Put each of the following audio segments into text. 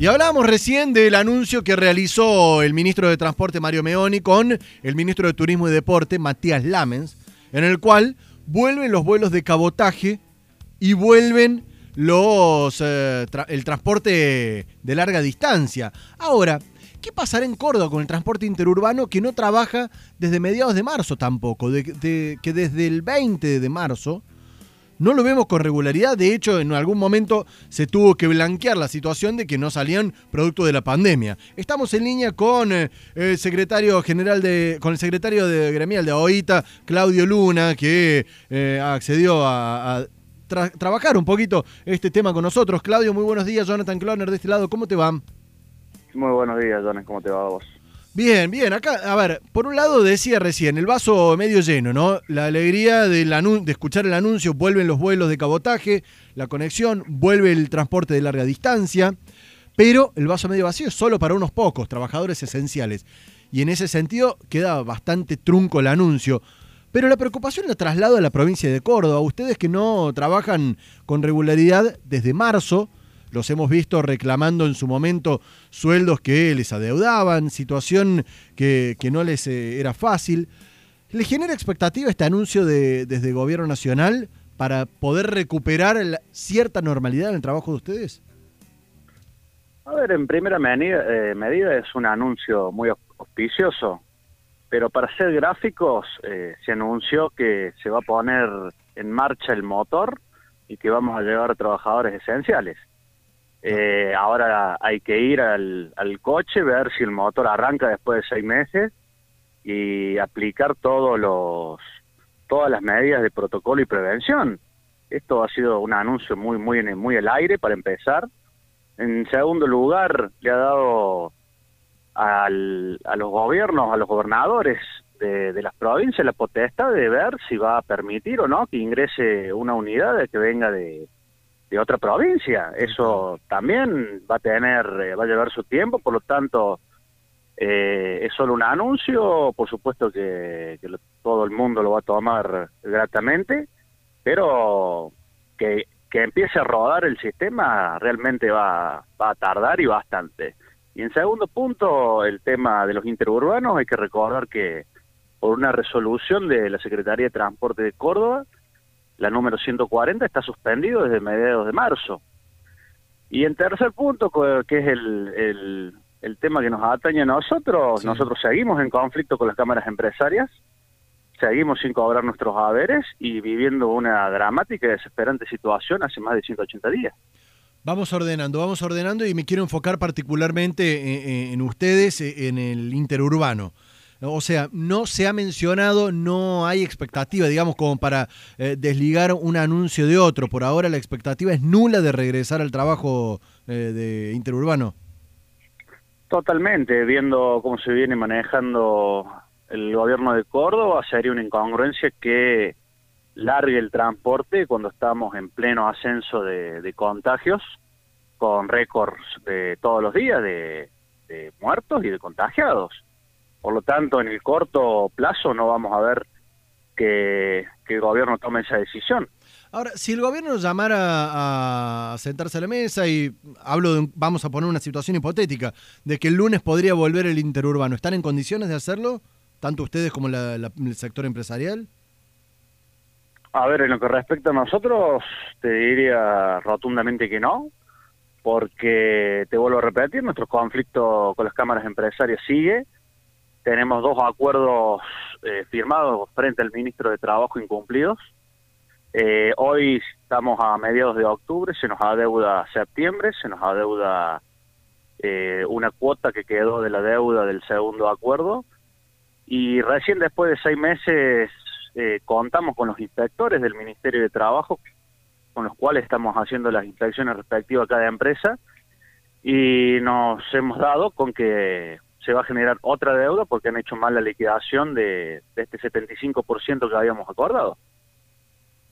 Y hablábamos recién del anuncio que realizó el ministro de Transporte Mario Meoni con el ministro de Turismo y Deporte Matías Lamens, en el cual vuelven los vuelos de cabotaje y vuelven los eh, el transporte de larga distancia. Ahora, ¿qué pasará en Córdoba con el transporte interurbano que no trabaja desde mediados de marzo tampoco? Que desde el 20 de marzo no lo vemos con regularidad. De hecho, en algún momento se tuvo que blanquear la situación de que no salían producto de la pandemia. Estamos en línea con eh, el secretario general de, con el secretario de gremial de AOITA, Claudio Luna, que eh, accedió a, a tra- trabajar un poquito este tema con nosotros. Claudio, muy buenos días. Jonathan Cloner de este lado, ¿cómo te va? Muy buenos días, Jones. ¿Cómo te va a vos? Bien, bien. Acá, a ver, por un lado decía recién, el vaso medio lleno, ¿no? La alegría de escuchar el anuncio, vuelven los vuelos de cabotaje, la conexión, vuelve el transporte de larga distancia, pero el vaso medio vacío es solo para unos pocos, trabajadores esenciales. Y en ese sentido queda bastante trunco el anuncio. Pero la preocupación la traslado a la provincia de Córdoba. Ustedes que no trabajan con regularidad desde marzo, los hemos visto reclamando en su momento sueldos que les adeudaban, situación que, que no les eh, era fácil. ¿Le genera expectativa este anuncio de, desde gobierno nacional para poder recuperar cierta normalidad en el trabajo de ustedes? A ver, en primera medida, eh, medida es un anuncio muy aus- auspicioso, pero para ser gráficos eh, se anunció que se va a poner en marcha el motor y que vamos a llevar trabajadores esenciales. Eh, ahora hay que ir al, al coche, ver si el motor arranca después de seis meses y aplicar todos los todas las medidas de protocolo y prevención. Esto ha sido un anuncio muy muy muy al aire para empezar. En segundo lugar, le ha dado al- a los gobiernos, a los gobernadores de, de las provincias la potestad de ver si va a permitir o no que ingrese una unidad que venga de, de otra provincia. Eso también va a tener, eh, va a llevar su tiempo, por lo tanto, eh, es solo un anuncio, por supuesto que, que lo- todo el mundo lo va a tomar gratamente, pero que, que empiece a rodar el sistema realmente va, va a tardar y bastante. Y en segundo punto, el tema de los interurbanos, hay que recordar que por una resolución de la Secretaría de Transporte de Córdoba, la número 140 está suspendido desde mediados de marzo. Y en tercer punto, que es el, el, el tema que nos atañe a nosotros, Sí. nosotros seguimos en conflicto con las cámaras empresarias, seguimos sin cobrar nuestros haberes y viviendo una dramática y desesperante situación hace más de 180 días. Vamos ordenando, vamos ordenando y me quiero enfocar particularmente en, en ustedes, eh, en el interurbano. O sea, no se ha mencionado, no hay expectativa, digamos, como para eh, desligar un anuncio de otro. Por ahora la expectativa es nula de regresar al trabajo eh, de interurbano. Totalmente, viendo cómo se viene manejando el gobierno de Córdoba, sería una incongruencia que largue el transporte cuando estamos en pleno ascenso de, contagios, con récords de todos los días de muertos y de contagiados. Por lo tanto, en el corto plazo no vamos a ver que, que el gobierno tome esa decisión. Ahora, si el gobierno llamara a sentarse a la mesa y hablo de, vamos a poner una situación hipotética, de que el lunes podría volver el interurbano, ¿están en condiciones de hacerlo? Tanto ustedes como la- la- el sector empresarial. A ver, en lo que respecta a nosotros, te diría rotundamente que no, porque te vuelvo a repetir, nuestro conflicto con las cámaras empresarias sigue. Tenemos dos acuerdos eh, firmados frente al ministro de Trabajo incumplidos. Eh, hoy estamos a mediados de octubre, se nos adeuda septiembre, se nos adeuda eh, una cuota que quedó de la deuda del segundo acuerdo y recién después de seis meses eh, contamos con los inspectores del Ministerio de Trabajo, con los cuales estamos haciendo las inspecciones respectivas a cada empresa, y nos hemos dado con que se va a generar otra deuda porque han hecho mal la liquidación de, de este 75% que habíamos acordado.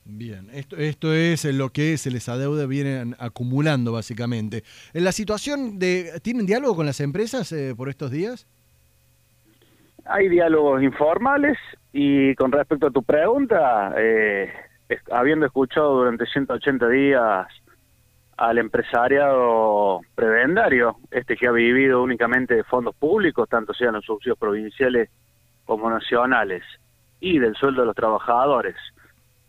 Bien, esto, esto es lo que se les adeuda, vienen acumulando básicamente. En la situación de, ¿tienen diálogo con las empresas eh, por estos días? Hay diálogos informales y con respecto a tu pregunta, eh, habiendo escuchado durante 180 días al empresariado calendario, este que ha vivido únicamente de fondos públicos, tanto sean los subsidios provinciales como nacionales, y del sueldo de los trabajadores,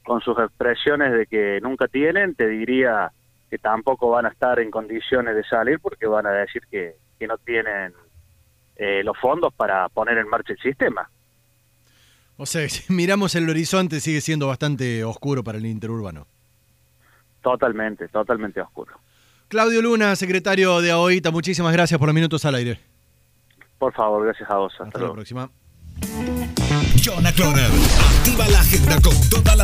con sus expresiones de que nunca tienen, te diría que tampoco van a estar en condiciones de salir porque van a decir que, que no tienen eh, los fondos para poner en marcha el sistema. O sea, miramos el horizonte sigue siendo bastante oscuro para el interurbano. Totalmente, totalmente oscuro. Claudio Luna, secretario de AOITA, muchísimas gracias por los minutos al aire. Por favor, gracias a vos. Hasta, Hasta la próxima. Jonah Cloner, activa la agenda con toda la